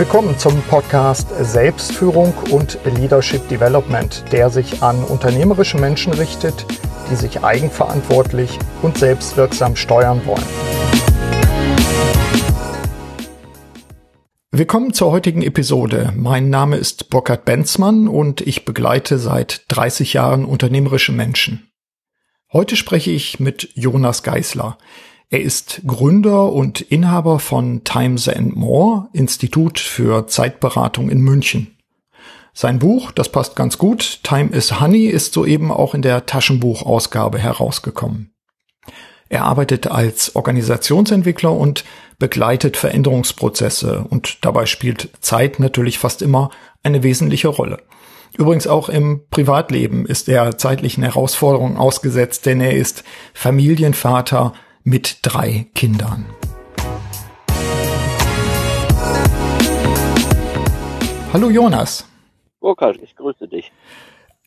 Willkommen zum Podcast Selbstführung und Leadership Development, der sich an unternehmerische Menschen richtet, die sich eigenverantwortlich und selbstwirksam steuern wollen. Willkommen zur heutigen Episode. Mein Name ist Burkhard Benzmann und ich begleite seit 30 Jahren unternehmerische Menschen. Heute spreche ich mit Jonas Geisler. Er ist Gründer und Inhaber von Times and More, Institut für Zeitberatung in München. Sein Buch, das passt ganz gut, Time is Honey, ist soeben auch in der Taschenbuchausgabe herausgekommen. Er arbeitet als Organisationsentwickler und begleitet Veränderungsprozesse und dabei spielt Zeit natürlich fast immer eine wesentliche Rolle. Übrigens auch im Privatleben ist er zeitlichen Herausforderungen ausgesetzt, denn er ist Familienvater, mit drei Kindern. Hallo Jonas. Burkhard, ich grüße dich.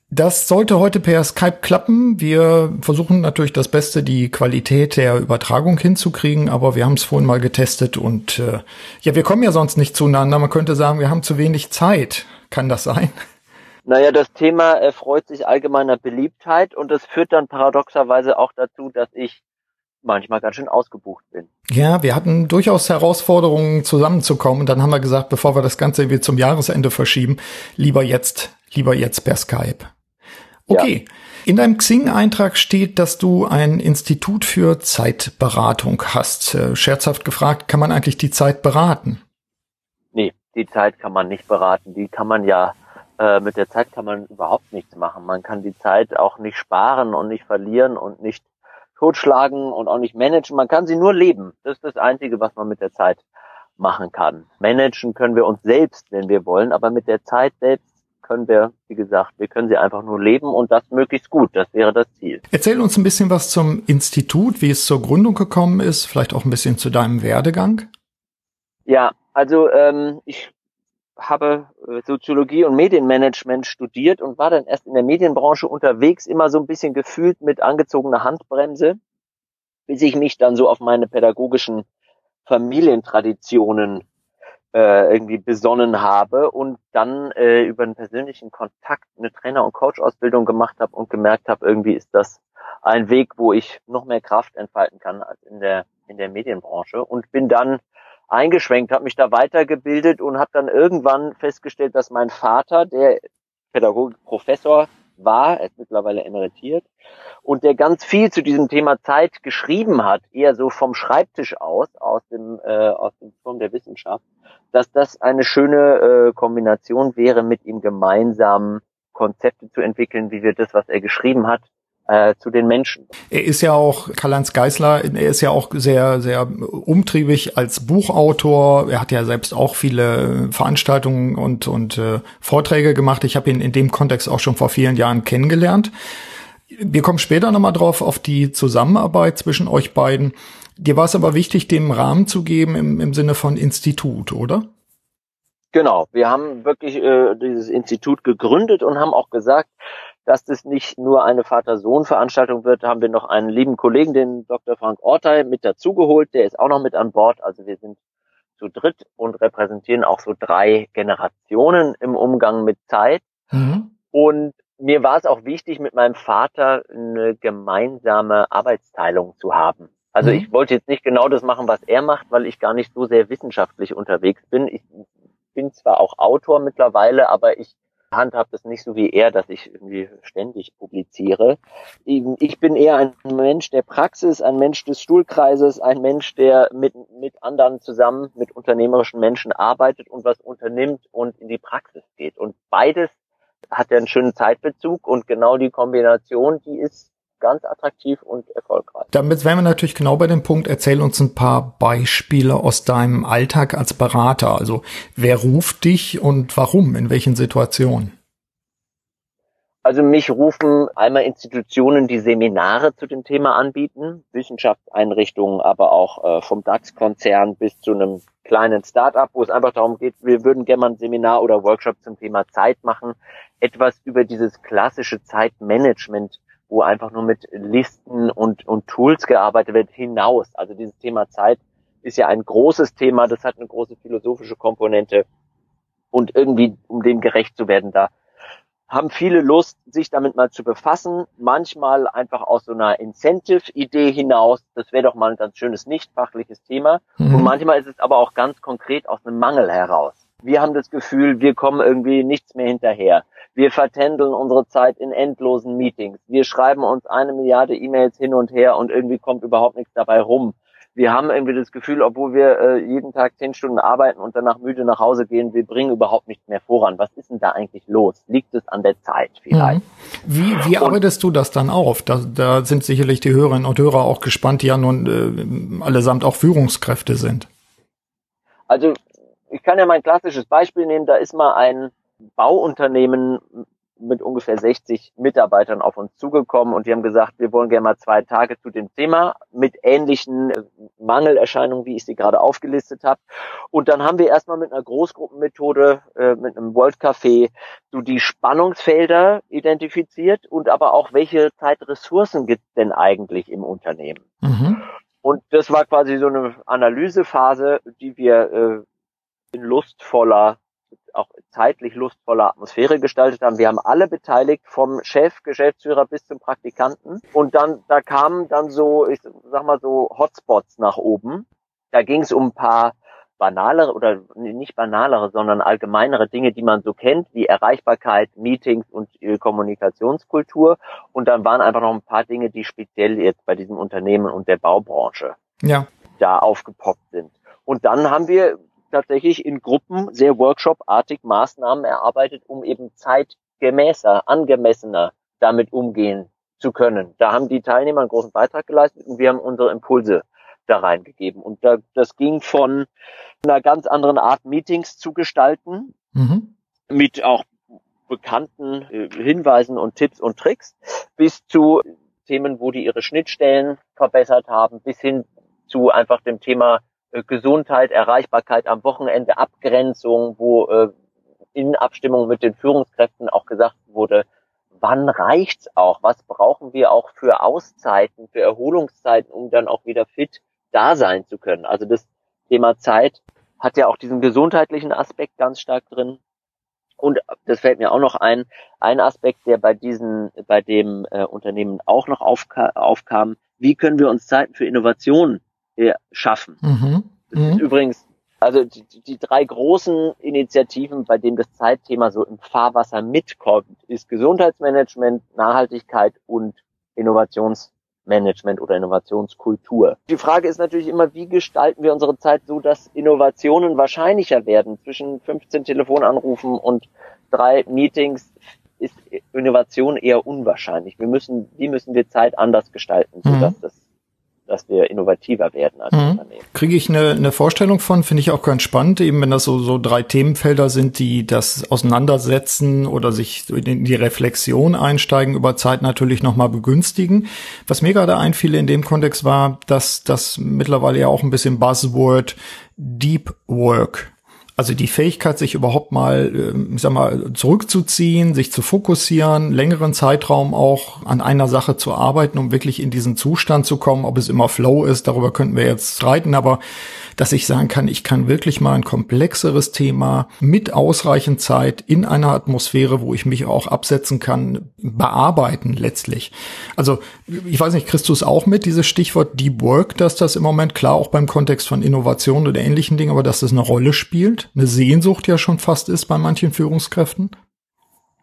Das sollte heute per Skype klappen. Wir versuchen natürlich das Beste, die Qualität der Übertragung hinzukriegen, aber wir haben es vorhin mal getestet und äh, ja, wir kommen ja sonst nicht zueinander. Man könnte sagen, wir haben zu wenig Zeit. Kann das sein? Naja, das Thema erfreut sich allgemeiner Beliebtheit und es führt dann paradoxerweise auch dazu, dass ich manchmal ganz schön ausgebucht bin. Ja, wir hatten durchaus Herausforderungen zusammenzukommen und dann haben wir gesagt, bevor wir das Ganze irgendwie zum Jahresende verschieben, lieber jetzt, lieber jetzt per Skype. Okay. Ja. In deinem Xing-Eintrag steht, dass du ein Institut für Zeitberatung hast. Äh, scherzhaft gefragt, kann man eigentlich die Zeit beraten? Nee, die Zeit kann man nicht beraten. Die kann man ja, äh, mit der Zeit kann man überhaupt nichts machen. Man kann die Zeit auch nicht sparen und nicht verlieren und nicht totschlagen und auch nicht managen. Man kann sie nur leben. Das ist das Einzige, was man mit der Zeit machen kann. Managen können wir uns selbst, wenn wir wollen, aber mit der Zeit selbst können wir, wie gesagt, wir können sie einfach nur leben und das möglichst gut. Das wäre das Ziel. Erzähl uns ein bisschen was zum Institut, wie es zur Gründung gekommen ist, vielleicht auch ein bisschen zu deinem Werdegang. Ja, also ähm, ich habe äh, Soziologie und Medienmanagement studiert und war dann erst in der Medienbranche unterwegs, immer so ein bisschen gefühlt mit angezogener Handbremse, bis ich mich dann so auf meine pädagogischen Familientraditionen äh, irgendwie besonnen habe und dann äh, über einen persönlichen Kontakt eine Trainer- und Coach-Ausbildung gemacht habe und gemerkt habe, irgendwie ist das ein Weg, wo ich noch mehr Kraft entfalten kann als in der in der Medienbranche und bin dann eingeschränkt, habe mich da weitergebildet und habe dann irgendwann festgestellt, dass mein Vater, der Pädagogikprofessor war, er ist mittlerweile emeritiert, und der ganz viel zu diesem Thema Zeit geschrieben hat, eher so vom Schreibtisch aus, aus dem, äh, aus dem Turm der Wissenschaft, dass das eine schöne äh, Kombination wäre, mit ihm gemeinsam Konzepte zu entwickeln, wie wir das, was er geschrieben hat, äh, zu den Menschen. Er ist ja auch, Karl-Heinz Geisler, er ist ja auch sehr, sehr umtriebig als Buchautor. Er hat ja selbst auch viele Veranstaltungen und, und äh, Vorträge gemacht. Ich habe ihn in dem Kontext auch schon vor vielen Jahren kennengelernt. Wir kommen später nochmal drauf auf die Zusammenarbeit zwischen euch beiden. Dir war es aber wichtig, dem Rahmen zu geben im, im Sinne von Institut, oder? Genau, wir haben wirklich äh, dieses Institut gegründet und haben auch gesagt, dass das nicht nur eine Vater-Sohn-Veranstaltung wird, haben wir noch einen lieben Kollegen, den Dr. Frank Ortei, mit dazugeholt. Der ist auch noch mit an Bord. Also wir sind zu dritt und repräsentieren auch so drei Generationen im Umgang mit Zeit. Mhm. Und mir war es auch wichtig, mit meinem Vater eine gemeinsame Arbeitsteilung zu haben. Also mhm. ich wollte jetzt nicht genau das machen, was er macht, weil ich gar nicht so sehr wissenschaftlich unterwegs bin. Ich bin zwar auch Autor mittlerweile, aber ich handhabe das nicht so wie er, dass ich irgendwie ständig publiziere. Ich bin eher ein Mensch der Praxis, ein Mensch des Stuhlkreises, ein Mensch, der mit, mit anderen zusammen, mit unternehmerischen Menschen arbeitet und was unternimmt und in die Praxis geht. Und beides hat ja einen schönen Zeitbezug und genau die Kombination, die ist ganz attraktiv und erfolgreich. Damit wären wir natürlich genau bei dem Punkt, erzähl uns ein paar Beispiele aus deinem Alltag als Berater. Also wer ruft dich und warum, in welchen Situationen? Also mich rufen einmal Institutionen, die Seminare zu dem Thema anbieten, Wissenschaftseinrichtungen, aber auch äh, vom DAX-Konzern bis zu einem kleinen Start-up, wo es einfach darum geht, wir würden gerne mal ein Seminar oder Workshop zum Thema Zeit machen, etwas über dieses klassische Zeitmanagement wo einfach nur mit Listen und, und Tools gearbeitet wird, hinaus. Also dieses Thema Zeit ist ja ein großes Thema, das hat eine große philosophische Komponente und irgendwie, um dem gerecht zu werden, da haben viele Lust, sich damit mal zu befassen. Manchmal einfach aus so einer Incentive-Idee hinaus. Das wäre doch mal ein ganz schönes nicht fachliches Thema. Mhm. Und manchmal ist es aber auch ganz konkret aus einem Mangel heraus. Wir haben das Gefühl, wir kommen irgendwie nichts mehr hinterher. Wir vertändeln unsere Zeit in endlosen Meetings. Wir schreiben uns eine Milliarde E-Mails hin und her und irgendwie kommt überhaupt nichts dabei rum wir haben irgendwie das Gefühl, obwohl wir äh, jeden Tag zehn Stunden arbeiten und danach müde nach Hause gehen, wir bringen überhaupt nichts mehr voran. Was ist denn da eigentlich los? Liegt es an der Zeit vielleicht? Mhm. Wie, wie arbeitest du das dann auf? Da, da sind sicherlich die Hörerinnen und Hörer auch gespannt, die ja nun äh, allesamt auch Führungskräfte sind. Also ich kann ja mein klassisches Beispiel nehmen. Da ist mal ein Bauunternehmen mit ungefähr 60 Mitarbeitern auf uns zugekommen und die haben gesagt, wir wollen gerne mal zwei Tage zu dem Thema mit ähnlichen äh, Mangelerscheinungen, wie ich sie gerade aufgelistet habe. Und dann haben wir erstmal mit einer Großgruppenmethode, äh, mit einem World Café, so die Spannungsfelder identifiziert und aber auch, welche Zeitressourcen gibt es denn eigentlich im Unternehmen. Mhm. Und das war quasi so eine Analysephase, die wir äh, in lustvoller auch zeitlich lustvolle Atmosphäre gestaltet haben. Wir haben alle beteiligt, vom Chef, Geschäftsführer bis zum Praktikanten. Und dann, da kamen dann so, ich sag mal so Hotspots nach oben. Da ging es um ein paar banalere oder nicht banalere, sondern allgemeinere Dinge, die man so kennt, wie Erreichbarkeit, Meetings und Kommunikationskultur. Und dann waren einfach noch ein paar Dinge, die speziell jetzt bei diesem Unternehmen und der Baubranche ja. da aufgepoppt sind. Und dann haben wir tatsächlich in Gruppen sehr Workshop-artig Maßnahmen erarbeitet, um eben zeitgemäßer, angemessener damit umgehen zu können. Da haben die Teilnehmer einen großen Beitrag geleistet und wir haben unsere Impulse da reingegeben. Und da, das ging von einer ganz anderen Art, Meetings zu gestalten, mhm. mit auch bekannten äh, Hinweisen und Tipps und Tricks, bis zu Themen, wo die ihre Schnittstellen verbessert haben, bis hin zu einfach dem Thema äh, Gesundheit, Erreichbarkeit am Wochenende, Abgrenzung, wo äh, in Abstimmung mit den Führungskräften auch gesagt wurde, wann reicht's auch? Was brauchen wir auch für Auszeiten, für Erholungszeiten, um dann auch wieder fit da sein zu können? Also das Thema Zeit hat ja auch diesen gesundheitlichen Aspekt ganz stark drin. Und das fällt mir auch noch ein, ein Aspekt, der bei diesen, bei dem äh, Unternehmen auch noch aufka aufkam. Wie können wir uns Zeiten für Innovation äh, schaffen. Mhm. Mhm. Übrigens, also die, die drei großen Initiativen, bei denen das Zeitthema so im Fahrwasser mitkommt, ist Gesundheitsmanagement, Nachhaltigkeit und Innovationsmanagement oder Innovationskultur. Die Frage ist natürlich immer, wie gestalten wir unsere Zeit so, dass Innovationen wahrscheinlicher werden? Zwischen 15 Telefonanrufen und drei Meetings ist Innovation eher unwahrscheinlich. Wir müssen, wie müssen wir Zeit anders gestalten, sodass mhm. das dass wir innovativer werden als mhm. Unternehmen. Kriege ich eine, eine Vorstellung von, finde ich auch ganz spannend, eben wenn das so, so drei Themenfelder sind, die das Auseinandersetzen oder sich in die Reflexion einsteigen über Zeit natürlich nochmal begünstigen. Was mir gerade einfiel in dem Kontext war, dass das mittlerweile ja auch ein bisschen Buzzword Deep Work also die Fähigkeit, sich überhaupt mal, ähm, ich sag mal, zurückzuziehen, sich zu fokussieren, längeren Zeitraum auch an einer Sache zu arbeiten, um wirklich in diesen Zustand zu kommen. Ob es immer Flow ist, darüber könnten wir jetzt streiten, aber dass ich sagen kann, ich kann wirklich mal ein komplexeres Thema mit ausreichend Zeit in einer Atmosphäre, wo ich mich auch absetzen kann, bearbeiten letztlich. Also ich weiß nicht, kriegst du es auch mit, dieses Stichwort Deep Work, dass das im Moment klar auch beim Kontext von Innovation oder ähnlichen Dingen, aber dass das eine Rolle spielt, eine Sehnsucht ja schon fast ist bei manchen Führungskräften?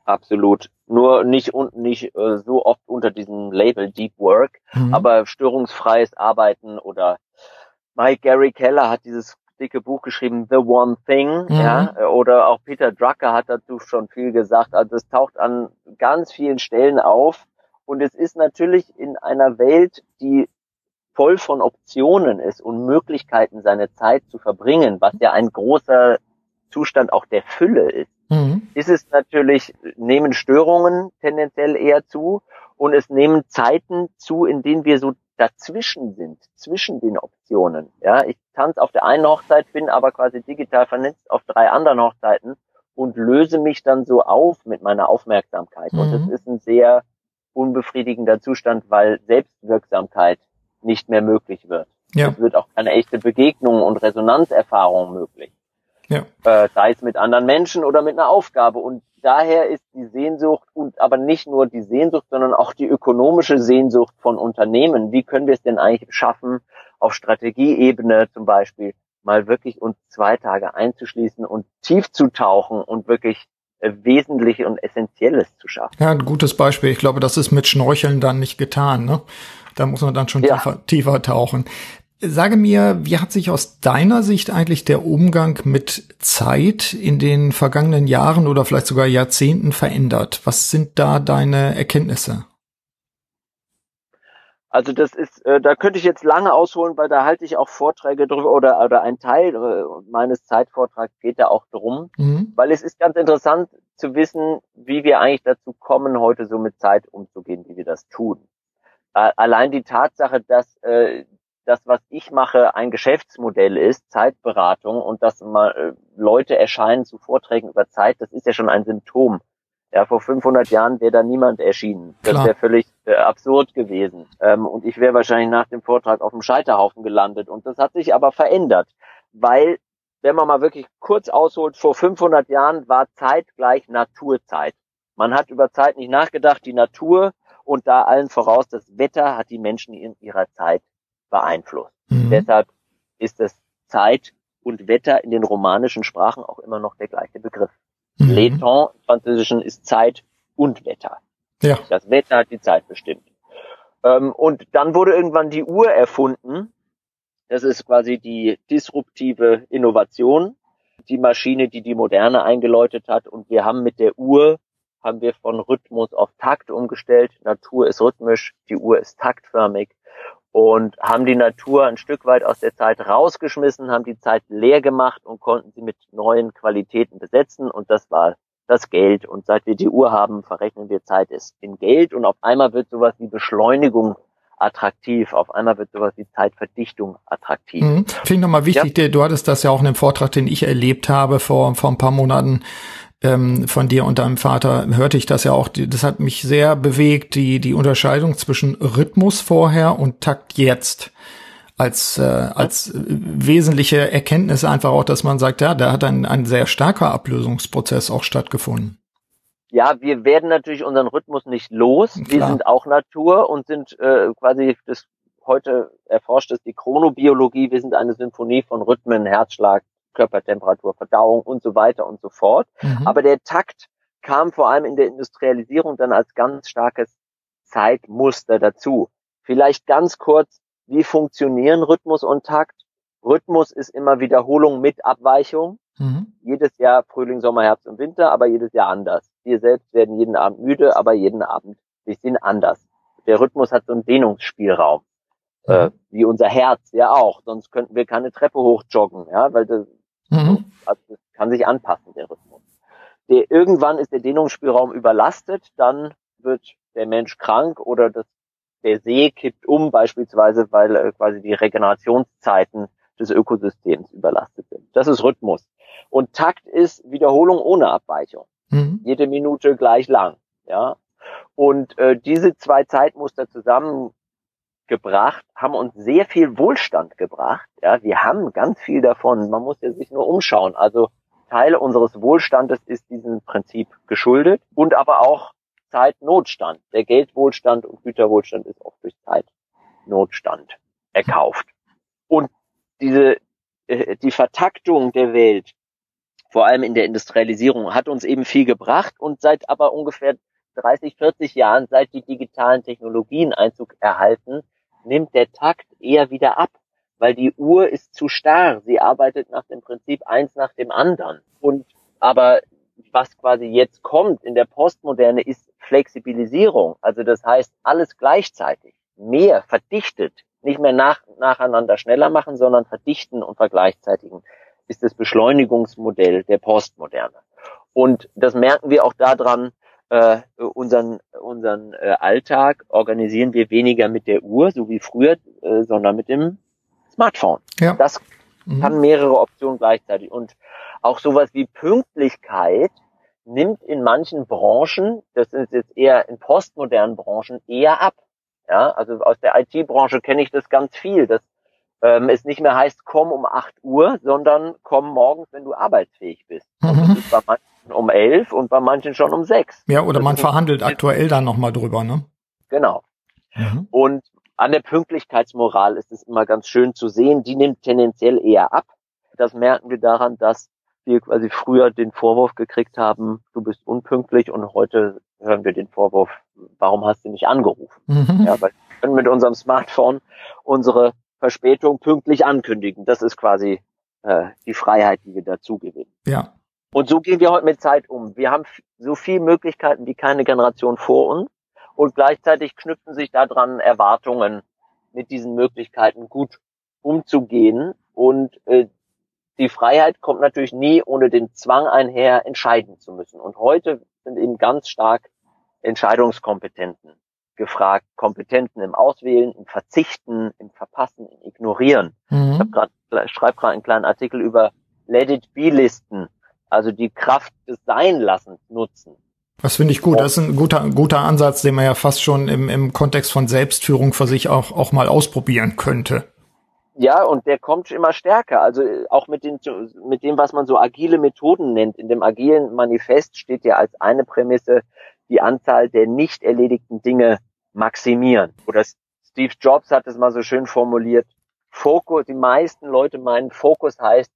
Absolut. Nur nicht und nicht äh, so oft unter diesem Label Deep Work, mhm. aber störungsfreies Arbeiten oder Mike Gary Keller hat dieses dicke Buch geschrieben, The One Thing, mhm. ja, oder auch Peter Drucker hat dazu schon viel gesagt. Also es taucht an ganz vielen Stellen auf. Und es ist natürlich in einer Welt, die voll von Optionen ist und Möglichkeiten, seine Zeit zu verbringen, was ja ein großer Zustand auch der Fülle ist, mhm. ist es natürlich, nehmen Störungen tendenziell eher zu und es nehmen Zeiten zu, in denen wir so dazwischen sind, zwischen den Optionen. Ja, ich tanze auf der einen Hochzeit, bin aber quasi digital vernetzt auf drei anderen Hochzeiten und löse mich dann so auf mit meiner Aufmerksamkeit. Mhm. Und das ist ein sehr unbefriedigender Zustand, weil Selbstwirksamkeit nicht mehr möglich wird. Ja. Es wird auch keine echte Begegnung und Resonanzerfahrung möglich. Ja. Äh, sei es mit anderen Menschen oder mit einer Aufgabe. Und daher ist die Sehnsucht und aber nicht nur die Sehnsucht, sondern auch die ökonomische Sehnsucht von Unternehmen. Wie können wir es denn eigentlich schaffen, auf Strategieebene zum Beispiel mal wirklich uns zwei Tage einzuschließen und tief zu tauchen und wirklich äh, Wesentliche und Essentielles zu schaffen. Ja, ein gutes Beispiel. Ich glaube, das ist mit Schnorcheln dann nicht getan. Ne? Da muss man dann schon ja. tiefer, tiefer tauchen. Sage mir, wie hat sich aus deiner Sicht eigentlich der Umgang mit Zeit in den vergangenen Jahren oder vielleicht sogar Jahrzehnten verändert? Was sind da deine Erkenntnisse? Also das ist, äh, da könnte ich jetzt lange ausholen, weil da halte ich auch Vorträge drüber oder oder ein Teil äh, meines Zeitvortrags geht da auch drum, mhm. weil es ist ganz interessant zu wissen, wie wir eigentlich dazu kommen, heute so mit Zeit umzugehen, wie wir das tun. Äh, allein die Tatsache, dass äh, das, was ich mache, ein Geschäftsmodell ist, Zeitberatung und dass mal äh, Leute erscheinen zu Vorträgen über Zeit, das ist ja schon ein Symptom ja, vor 500 Jahren wäre da niemand erschienen. Das wäre völlig äh, absurd gewesen. Ähm, und ich wäre wahrscheinlich nach dem Vortrag auf dem Scheiterhaufen gelandet. Und das hat sich aber verändert, weil, wenn man mal wirklich kurz ausholt, vor 500 Jahren war Zeit gleich Naturzeit. Man hat über Zeit nicht nachgedacht, die Natur und da allen voraus, das Wetter hat die Menschen in ihrer Zeit beeinflusst. Mhm. Deshalb ist es Zeit und Wetter in den romanischen Sprachen auch immer noch der gleiche Begriff. Mhm. Le temps im Französischen ist Zeit und Wetter. Ja. Das Wetter hat die Zeit bestimmt. Ähm, und dann wurde irgendwann die Uhr erfunden. Das ist quasi die disruptive Innovation, die Maschine, die die Moderne eingeläutet hat. Und wir haben mit der Uhr, haben wir von Rhythmus auf Takt umgestellt. Natur ist rhythmisch, die Uhr ist taktförmig und haben die Natur ein Stück weit aus der Zeit rausgeschmissen, haben die Zeit leer gemacht und konnten sie mit neuen Qualitäten besetzen und das war das Geld. Und seit wir die Uhr haben, verrechnen wir Zeit in Geld und auf einmal wird sowas wie Beschleunigung attraktiv. Auf einmal wird sowas wie Zeitverdichtung attraktiv. Mhm. Finde ich nochmal wichtig, ja. du hattest das ja auch in dem Vortrag, den ich erlebt habe vor, vor ein paar Monaten, ähm, von dir und deinem Vater hörte ich das ja auch. Das hat mich sehr bewegt, die, die Unterscheidung zwischen Rhythmus vorher und Takt jetzt. Als, äh, als wesentliche Erkenntnis einfach auch, dass man sagt, ja, da hat ein, ein sehr starker Ablösungsprozess auch stattgefunden. Ja, wir werden natürlich unseren Rhythmus nicht los. Klar. Wir sind auch Natur und sind äh, quasi das heute erforscht ist die Chronobiologie. Wir sind eine Symphonie von Rhythmen, Herzschlag, Körpertemperatur, Verdauung und so weiter und so fort. Mhm. Aber der Takt kam vor allem in der Industrialisierung dann als ganz starkes Zeitmuster dazu. Vielleicht ganz kurz, wie funktionieren Rhythmus und Takt? Rhythmus ist immer Wiederholung mit Abweichung. Mhm. Jedes Jahr Frühling, Sommer, Herbst und Winter, aber jedes Jahr anders. Wir selbst werden jeden Abend müde, aber jeden Abend wir sind anders. Der Rhythmus hat so einen Dehnungsspielraum. Mhm. Äh, wie unser Herz ja auch. Sonst könnten wir keine Treppe hochjoggen, ja, weil das Mhm. Also das kann sich anpassen, der Rhythmus. Der, irgendwann ist der Dehnungsspielraum überlastet, dann wird der Mensch krank oder das, der See kippt um, beispielsweise, weil äh, quasi die Regenerationszeiten des Ökosystems überlastet sind. Das ist Rhythmus. Und Takt ist Wiederholung ohne Abweichung. Mhm. Jede Minute gleich lang. Ja. Und äh, diese zwei Zeitmuster zusammen gebracht, haben uns sehr viel Wohlstand gebracht. Ja, wir haben ganz viel davon. Man muss ja sich nur umschauen. Also Teil unseres Wohlstandes ist diesem Prinzip geschuldet und aber auch Zeitnotstand. Der Geldwohlstand und Güterwohlstand ist oft durch Zeitnotstand erkauft. Und diese, äh, die Vertaktung der Welt, vor allem in der Industrialisierung, hat uns eben viel gebracht und seit aber ungefähr 30, 40 Jahren, seit die digitalen Technologien Einzug erhalten, nimmt der Takt eher wieder ab, weil die Uhr ist zu starr. Sie arbeitet nach dem Prinzip eins nach dem anderen. Und aber was quasi jetzt kommt in der Postmoderne ist Flexibilisierung. Also das heißt alles gleichzeitig, mehr verdichtet, nicht mehr nach, nacheinander schneller machen, sondern verdichten und vergleichzeitigen ist das Beschleunigungsmodell der Postmoderne. Und das merken wir auch daran, äh, unseren, unseren äh, Alltag organisieren wir weniger mit der Uhr, so wie früher, äh, sondern mit dem Smartphone. Ja. Das mhm. kann mehrere Optionen gleichzeitig. Und auch sowas wie Pünktlichkeit nimmt in manchen Branchen, das ist jetzt eher in postmodernen Branchen, eher ab. Ja, also aus der IT-Branche kenne ich das ganz viel, dass ähm, es nicht mehr heißt, komm um 8 Uhr, sondern komm morgens, wenn du arbeitsfähig bist. Mhm. das ist bei manchen um 11 und bei manchen schon um 6. Ja, oder man verhandelt aktuell dann nochmal drüber, ne? Genau. Mhm. Und an der Pünktlichkeitsmoral ist es immer ganz schön zu sehen, die nimmt tendenziell eher ab. Das merken wir daran, dass wir quasi früher den Vorwurf gekriegt haben, du bist unpünktlich und heute hören wir den Vorwurf, warum hast du nicht angerufen? Mhm. Ja, weil wir können mit unserem Smartphone unsere Verspätung pünktlich ankündigen. Das ist quasi äh, die Freiheit, die wir dazu gewinnen. Ja. Und so gehen wir heute mit Zeit um. Wir haben so viele Möglichkeiten wie keine Generation vor uns und gleichzeitig knüpfen sich daran Erwartungen, mit diesen Möglichkeiten gut umzugehen. Und äh, die Freiheit kommt natürlich nie ohne den Zwang einher, entscheiden zu müssen. Und heute sind eben ganz stark Entscheidungskompetenzen gefragt, Kompetenten im Auswählen, im Verzichten, im Verpassen, im Ignorieren. Mhm. Ich schreibe gerade einen kleinen Artikel über Let it be Listen, also die Kraft des Seinlassens nutzen. Das finde ich gut. Das ist ein guter, guter Ansatz, den man ja fast schon im, im Kontext von Selbstführung für sich auch, auch mal ausprobieren könnte. Ja, und der kommt immer stärker. Also auch mit, den, mit dem, was man so agile Methoden nennt. In dem agilen Manifest steht ja als eine Prämisse die Anzahl der nicht erledigten Dinge maximieren. Oder Steve Jobs hat es mal so schön formuliert. Fokus, die meisten Leute meinen, Fokus heißt,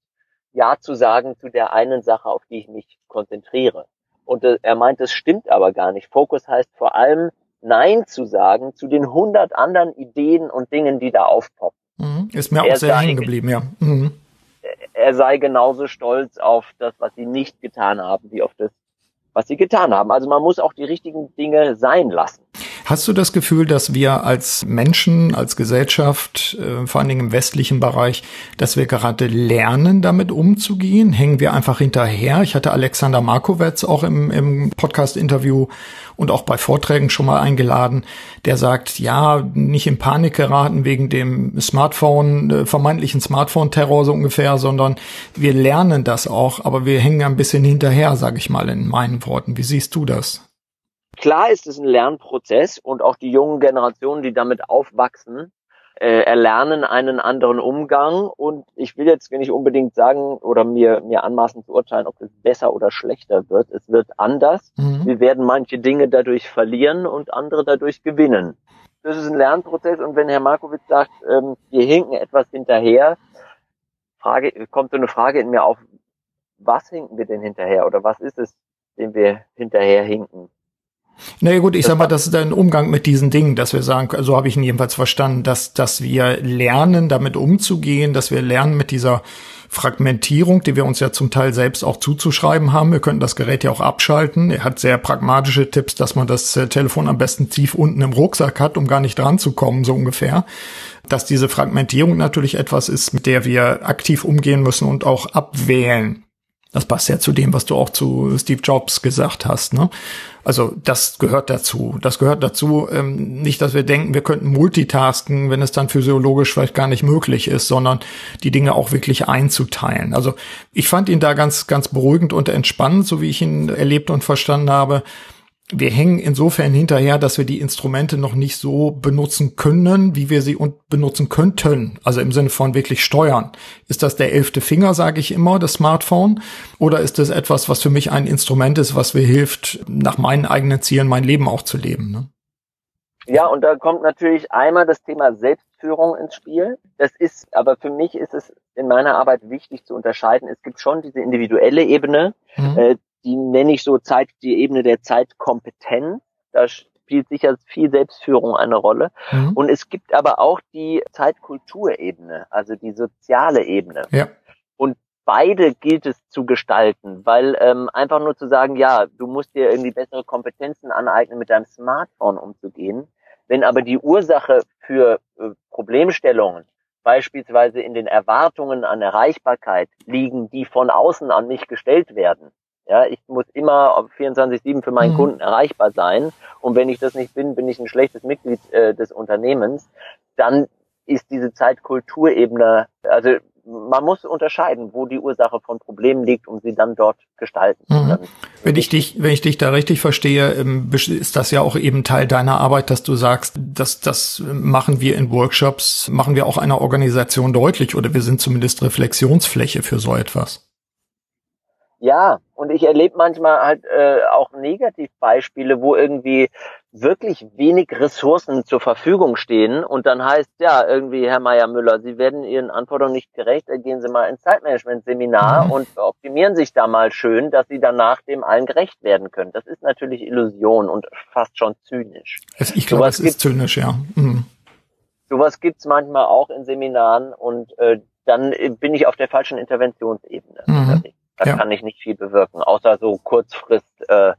Ja zu sagen zu der einen Sache, auf die ich mich konzentriere. Und äh, er meint, es stimmt aber gar nicht. Fokus heißt vor allem, Nein zu sagen zu den hundert anderen Ideen und Dingen, die da aufpoppen. Mhm. Ist mir er auch sehr hängen geblieben, ja. Mhm. Er sei genauso stolz auf das, was sie nicht getan haben, wie auf das, was sie getan haben. Also man muss auch die richtigen Dinge sein lassen. Hast du das Gefühl, dass wir als Menschen, als Gesellschaft, äh, vor allen Dingen im westlichen Bereich, dass wir gerade lernen, damit umzugehen? Hängen wir einfach hinterher? Ich hatte Alexander Markowitz auch im, im Podcast-Interview und auch bei Vorträgen schon mal eingeladen, der sagt, ja, nicht in Panik geraten wegen dem Smartphone, äh, vermeintlichen Smartphone-Terror so ungefähr, sondern wir lernen das auch, aber wir hängen ein bisschen hinterher, sage ich mal in meinen Worten. Wie siehst du das? Klar ist es ein Lernprozess und auch die jungen Generationen, die damit aufwachsen, äh, erlernen einen anderen Umgang und ich will jetzt nicht unbedingt sagen oder mir, mir anmaßen zu urteilen, ob es besser oder schlechter wird. Es wird anders. Mhm. Wir werden manche Dinge dadurch verlieren und andere dadurch gewinnen. Das ist ein Lernprozess und wenn Herr Markowitz sagt, ähm, wir hinken etwas hinterher, Frage, kommt so eine Frage in mir auf, was hinken wir denn hinterher oder was ist es, dem wir hinterher hinken? Naja gut, ich sag mal, das ist ein Umgang mit diesen Dingen, dass wir sagen, so habe ich ihn jedenfalls verstanden, dass, dass wir lernen, damit umzugehen, dass wir lernen mit dieser Fragmentierung, die wir uns ja zum Teil selbst auch zuzuschreiben haben. Wir könnten das Gerät ja auch abschalten. Er hat sehr pragmatische Tipps, dass man das äh, Telefon am besten tief unten im Rucksack hat, um gar nicht dran zu kommen, so ungefähr. Dass diese Fragmentierung natürlich etwas ist, mit der wir aktiv umgehen müssen und auch abwählen. Das passt ja zu dem, was du auch zu Steve Jobs gesagt hast. Ne? Also das gehört dazu. Das gehört dazu, ähm, nicht, dass wir denken, wir könnten multitasken, wenn es dann physiologisch vielleicht gar nicht möglich ist, sondern die Dinge auch wirklich einzuteilen. Also ich fand ihn da ganz, ganz beruhigend und entspannend, so wie ich ihn erlebt und verstanden habe wir hängen insofern hinterher, dass wir die Instrumente noch nicht so benutzen können, wie wir sie benutzen könnten. Also im Sinne von wirklich steuern. Ist das der elfte Finger, sage ich immer, das Smartphone? Oder ist das etwas, was für mich ein Instrument ist, was mir hilft, nach meinen eigenen Zielen mein Leben auch zu leben? Ne? Ja, und da kommt natürlich einmal das Thema Selbstführung ins Spiel. Das ist, aber für mich ist es in meiner Arbeit wichtig zu unterscheiden. Es gibt schon diese individuelle Ebene, mhm. äh, die nenne ich so Zeit, die Ebene der Zeitkompetenz. Da spielt sicher viel Selbstführung eine Rolle. Mhm. Und es gibt aber auch die Zeitkulturebene, also die soziale Ebene. Ja. Und beide gilt es zu gestalten, weil ähm, einfach nur zu sagen, ja, du musst dir irgendwie bessere Kompetenzen aneignen, mit deinem Smartphone umzugehen, wenn aber die Ursache für äh, Problemstellungen beispielsweise in den Erwartungen an Erreichbarkeit liegen, die von außen an mich gestellt werden, ja, ich muss immer 24-7 für meinen mhm. Kunden erreichbar sein. Und wenn ich das nicht bin, bin ich ein schlechtes Mitglied äh, des Unternehmens. Dann ist diese Zeitkulturebene, also man muss unterscheiden, wo die Ursache von Problemen liegt, um sie dann dort gestalten zu können. Mhm. Wenn ich dich, wenn ich dich da richtig verstehe, ähm, ist das ja auch eben Teil deiner Arbeit, dass du sagst, dass das machen wir in Workshops, machen wir auch einer Organisation deutlich oder wir sind zumindest Reflexionsfläche für so etwas. Ja, und ich erlebe manchmal halt äh, auch Negativbeispiele, wo irgendwie wirklich wenig Ressourcen zur Verfügung stehen und dann heißt ja irgendwie Herr Meier Müller, Sie werden Ihren Anforderungen nicht gerecht, gehen Sie mal ins Zeitmanagement-Seminar mhm. und optimieren sich da mal schön, dass Sie danach dem allen gerecht werden können. Das ist natürlich Illusion und fast schon zynisch. Ich glaube, es ist zynisch, ja. Mhm. Sowas gibt's manchmal auch in Seminaren und äh, dann bin ich auf der falschen Interventionsebene. Mhm. Da ja. kann ich nicht viel bewirken, außer so Kurzfrist äh,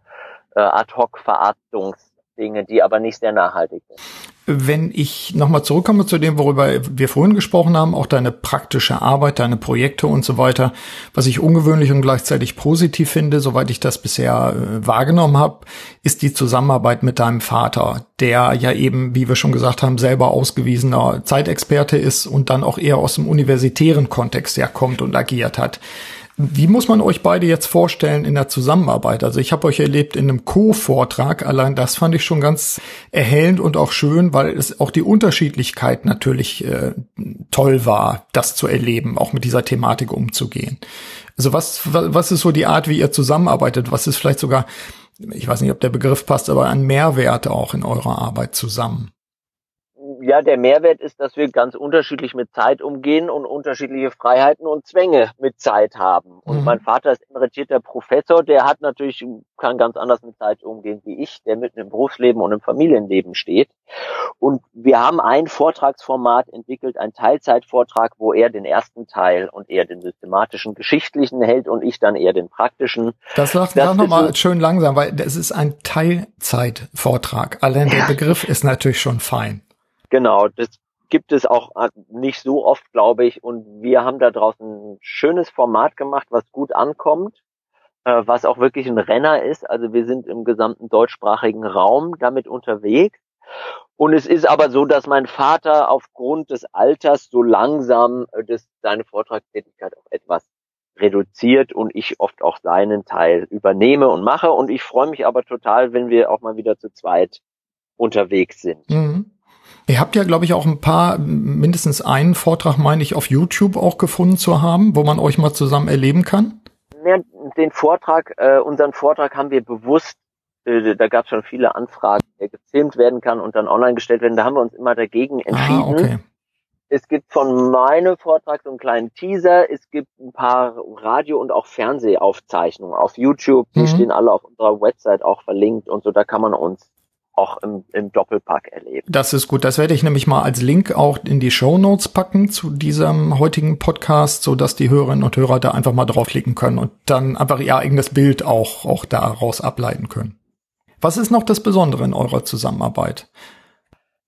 äh, Ad-hoc-Verarztungsdinge, die aber nicht sehr nachhaltig sind. Wenn ich nochmal zurückkomme zu dem, worüber wir vorhin gesprochen haben, auch deine praktische Arbeit, deine Projekte und so weiter, was ich ungewöhnlich und gleichzeitig positiv finde, soweit ich das bisher äh, wahrgenommen habe, ist die Zusammenarbeit mit deinem Vater, der ja eben, wie wir schon gesagt haben, selber ausgewiesener Zeitexperte ist und dann auch eher aus dem universitären Kontext herkommt und agiert hat. Wie muss man euch beide jetzt vorstellen in der Zusammenarbeit? Also ich habe euch erlebt in einem Co-Vortrag, allein das fand ich schon ganz erhellend und auch schön, weil es auch die Unterschiedlichkeit natürlich äh, toll war, das zu erleben, auch mit dieser Thematik umzugehen. Also was, was ist so die Art, wie ihr zusammenarbeitet? Was ist vielleicht sogar, ich weiß nicht, ob der Begriff passt, aber ein Mehrwert auch in eurer Arbeit zusammen? Ja, der Mehrwert ist, dass wir ganz unterschiedlich mit Zeit umgehen und unterschiedliche Freiheiten und Zwänge mit Zeit haben. Und mhm. mein Vater ist emeritierter Professor, der hat natürlich, kann ganz anders mit Zeit umgehen wie ich, der mitten im Berufsleben und im Familienleben steht. Und wir haben ein Vortragsformat entwickelt, ein Teilzeitvortrag, wo er den ersten Teil und er den systematischen, geschichtlichen hält und ich dann eher den praktischen. Das sagt das nochmal so schön langsam, weil es ist ein Teilzeitvortrag. Allein der ja. Begriff ist natürlich schon fein. Genau, das gibt es auch äh, nicht so oft, glaube ich. Und wir haben da draußen ein schönes Format gemacht, was gut ankommt, äh, was auch wirklich ein Renner ist. Also wir sind im gesamten deutschsprachigen Raum damit unterwegs. Und es ist aber so, dass mein Vater aufgrund des Alters so langsam äh, das, seine Vortragstätigkeit auch etwas reduziert und ich oft auch seinen Teil übernehme und mache. Und ich freue mich aber total, wenn wir auch mal wieder zu zweit unterwegs sind. Mhm. Ihr habt ja, glaube ich, auch ein paar, mindestens einen Vortrag, meine ich, auf YouTube auch gefunden zu haben, wo man euch mal zusammen erleben kann. Ja, den Vortrag, äh, unseren Vortrag haben wir bewusst, äh, da gab es schon viele Anfragen, der gefilmt werden kann und dann online gestellt werden. Da haben wir uns immer dagegen ah, entschieden. Ah, okay. Es gibt von meinem Vortrag so einen kleinen Teaser. Es gibt ein paar Radio- und auch Fernsehaufzeichnungen auf YouTube. Die mhm. stehen alle auf unserer Website auch verlinkt und so. Da kann man uns auch im, im Doppelpack erleben. Das ist gut. Das werde ich nämlich mal als Link auch in die Show Notes packen zu diesem heutigen Podcast, so dass die Hörerinnen und Hörer da einfach mal draufklicken können und dann einfach ihr eigenes Bild auch, auch daraus ableiten können. Was ist noch das Besondere in eurer Zusammenarbeit?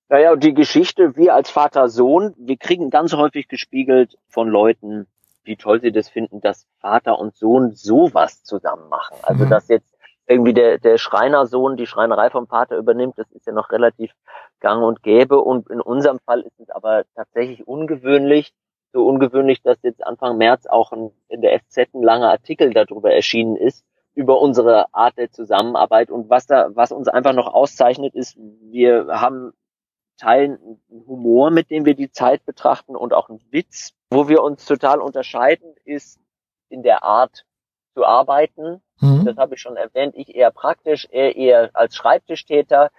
Naja, die Geschichte, wir als Vater-Sohn, wir kriegen ganz häufig gespiegelt von Leuten, wie toll sie das finden, dass Vater und Sohn sowas zusammen machen. Also, mhm. dass jetzt irgendwie der, der Schreinersohn die Schreinerei vom Vater übernimmt, das ist ja noch relativ gang und gäbe. Und in unserem Fall ist es aber tatsächlich ungewöhnlich, so ungewöhnlich, dass jetzt Anfang März auch ein, in der FZ ein langer Artikel darüber erschienen ist, über unsere Art der Zusammenarbeit. Und was da, was uns einfach noch auszeichnet, ist, wir haben Teilen Humor, mit dem wir die Zeit betrachten und auch einen Witz. Wo wir uns total unterscheiden, ist in der Art zu arbeiten Mhm. Das habe ich schon erwähnt. Ich eher praktisch, er eher als Schreibtischtäter.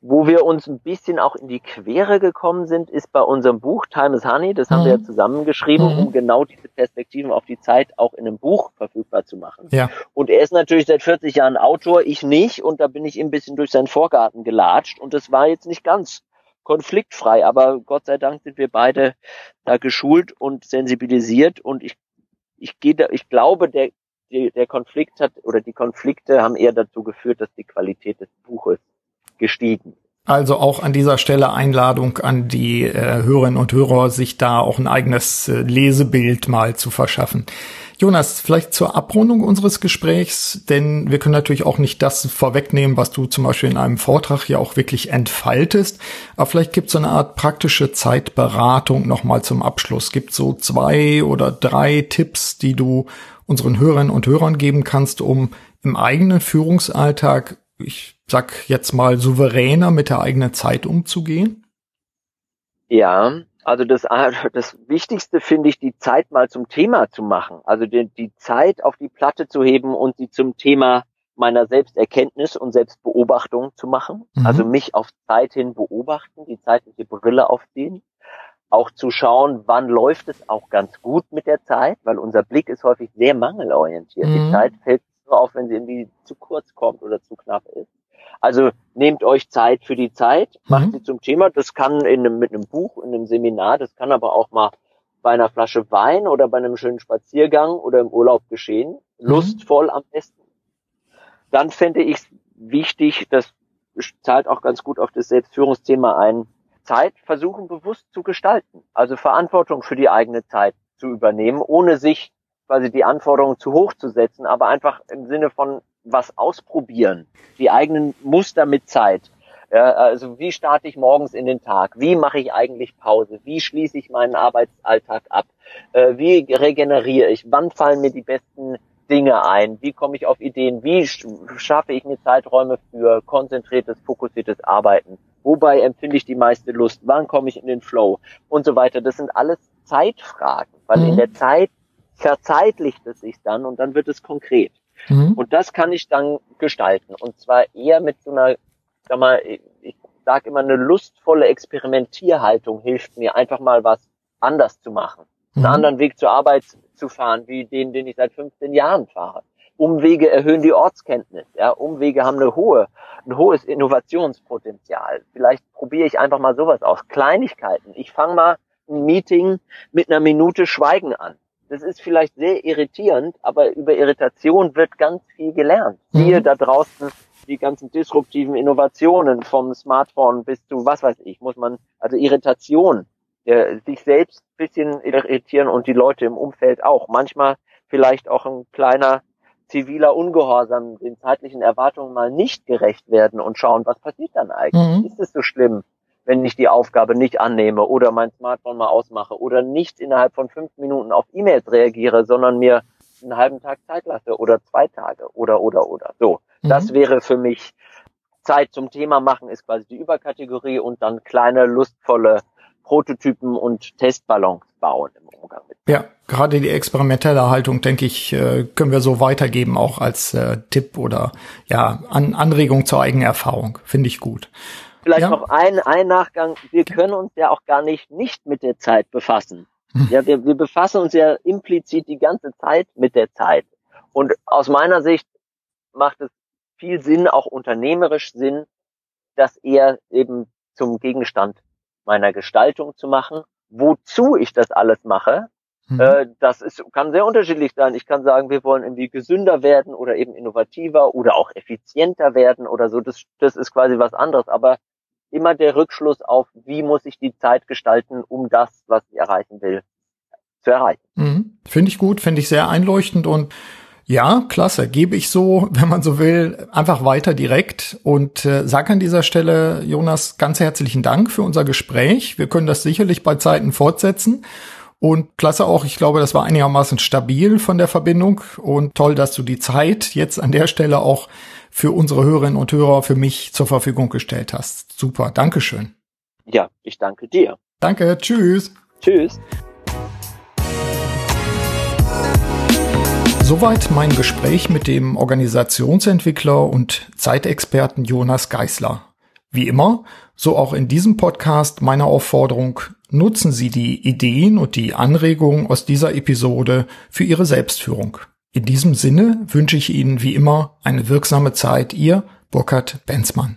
Wo wir uns ein bisschen auch in die Quere gekommen sind, ist bei unserem Buch Time is Honey. Das haben mhm. wir ja zusammengeschrieben, mhm. um genau diese Perspektiven auf die Zeit auch in einem Buch verfügbar zu machen. Ja. Und er ist natürlich seit 40 Jahren Autor, ich nicht. Und da bin ich ein bisschen durch seinen Vorgarten gelatscht. Und das war jetzt nicht ganz konfliktfrei, aber Gott sei Dank sind wir beide da geschult und sensibilisiert und ich ich gehe da, ich glaube, der die, der Konflikt hat oder die Konflikte haben eher dazu geführt, dass die Qualität des Buches gestiegen. Also auch an dieser Stelle Einladung an die äh, Hörerinnen und Hörer, sich da auch ein eigenes äh, Lesebild mal zu verschaffen. Jonas, vielleicht zur Abrundung unseres Gesprächs, denn wir können natürlich auch nicht das vorwegnehmen, was du zum Beispiel in einem Vortrag ja auch wirklich entfaltest. Aber vielleicht gibt es so eine Art praktische Zeitberatung nochmal zum Abschluss. Gibt so zwei oder drei Tipps, die du unseren Hörerinnen und Hörern geben kannst, um im eigenen Führungsalltag, ich sag jetzt mal, souveräner mit der eigenen Zeit umzugehen? Ja, also das, das Wichtigste finde ich, die Zeit mal zum Thema zu machen. Also die, die Zeit auf die Platte zu heben und sie zum Thema meiner Selbsterkenntnis und Selbstbeobachtung zu machen. Mhm. Also mich auf Zeit hin beobachten, die zeitliche Brille aufziehen. Auch zu schauen, wann läuft es auch ganz gut mit der Zeit, weil unser Blick ist häufig sehr mangelorientiert. Mhm. Die Zeit fällt nur auf, wenn sie irgendwie zu kurz kommt oder zu knapp ist. Also nehmt euch Zeit für die Zeit, macht mhm. sie zum Thema. Das kann in einem, mit einem Buch, in einem Seminar, das kann aber auch mal bei einer Flasche Wein oder bei einem schönen Spaziergang oder im Urlaub geschehen. Mhm. Lustvoll am besten. Dann fände ich es wichtig, das zahlt auch ganz gut auf das Selbstführungsthema ein, Zeit versuchen bewusst zu gestalten. Also Verantwortung für die eigene Zeit zu übernehmen, ohne sich quasi die Anforderungen zu hoch zu setzen, aber einfach im Sinne von was ausprobieren, die eigenen Muster mit Zeit. Ja, also wie starte ich morgens in den Tag? Wie mache ich eigentlich Pause? Wie schließe ich meinen Arbeitsalltag ab? Äh, wie regeneriere ich? Wann fallen mir die besten Dinge ein? Wie komme ich auf Ideen? Wie schaffe ich mir Zeiträume für konzentriertes, fokussiertes Arbeiten? Wobei empfinde ich die meiste Lust? Wann komme ich in den Flow? Und so weiter. Das sind alles Zeitfragen, weil mhm. in der Zeit verzeitlicht es sich dann und dann wird es konkret. Mhm. Und das kann ich dann gestalten. Und zwar eher mit so einer, sag mal, ich sage immer, eine lustvolle Experimentierhaltung hilft mir, einfach mal was anders zu machen. Mhm. Einen anderen Weg zur Arbeit zu fahren, wie den, den ich seit 15 Jahren fahre. Umwege erhöhen die Ortskenntnis. Ja, Umwege haben eine hohe, ein hohes Innovationspotenzial. Vielleicht probiere ich einfach mal sowas aus. Kleinigkeiten. Ich fange mal ein Meeting mit einer Minute Schweigen an. Das ist vielleicht sehr irritierend, aber über Irritation wird ganz viel gelernt. Mhm. Siehe da draußen die ganzen disruptiven Innovationen vom Smartphone bis zu was weiß ich, muss man, also Irritation, äh, sich selbst bisschen irritieren und die Leute im Umfeld auch. Manchmal vielleicht auch ein kleiner ziviler Ungehorsam den zeitlichen Erwartungen mal nicht gerecht werden und schauen, was passiert dann eigentlich? Mhm. Ist es so schlimm? wenn ich die Aufgabe nicht annehme oder mein Smartphone mal ausmache oder nicht innerhalb von fünf Minuten auf E-Mails reagiere, sondern mir einen halben Tag Zeit lasse oder zwei Tage oder oder oder. So, mhm. das wäre für mich Zeit zum Thema machen ist quasi die Überkategorie und dann kleine lustvolle Prototypen und Testballons bauen im Umgang mit. Ja, gerade die experimentelle Haltung, denke ich, äh, können wir so weitergeben, auch als äh, Tipp oder ja, An Anregung zur eigenen Erfahrung. Finde ich gut. Vielleicht ja. noch ein, ein Nachgang. Wir können uns ja auch gar nicht nicht mit der Zeit befassen. Hm. Ja, wir, wir befassen uns ja implizit die ganze Zeit mit der Zeit. Und aus meiner Sicht macht es viel Sinn, auch unternehmerisch Sinn, das eher eben zum Gegenstand meiner Gestaltung zu machen. Wozu ich das alles mache, mhm. äh, das ist, kann sehr unterschiedlich sein. Ich kann sagen, wir wollen irgendwie gesünder werden oder eben innovativer oder auch effizienter werden oder so. Das, das ist quasi was anderes. Aber immer der Rückschluss auf, wie muss ich die Zeit gestalten, um das, was ich erreichen will, zu erreichen. Mhm. Finde ich gut, finde ich sehr einleuchtend und ja, klasse, gebe ich so, wenn man so will, einfach weiter direkt und äh, sage an dieser Stelle, Jonas, ganz herzlichen Dank für unser Gespräch. Wir können das sicherlich bei Zeiten fortsetzen. Und klasse auch, ich glaube, das war einigermaßen stabil von der Verbindung und toll, dass du die Zeit jetzt an der Stelle auch für unsere Hörerinnen und Hörer für mich zur Verfügung gestellt hast. Super, Dankeschön. Ja, ich danke dir. Danke, tschüss. Tschüss. Soweit mein Gespräch mit dem Organisationsentwickler und Zeitexperten Jonas Geisler. Wie immer, so auch in diesem Podcast meine Aufforderung, nutzen Sie die Ideen und die Anregungen aus dieser Episode für Ihre Selbstführung. In diesem Sinne wünsche ich Ihnen wie immer eine wirksame Zeit. Ihr Burkhard Benzmann.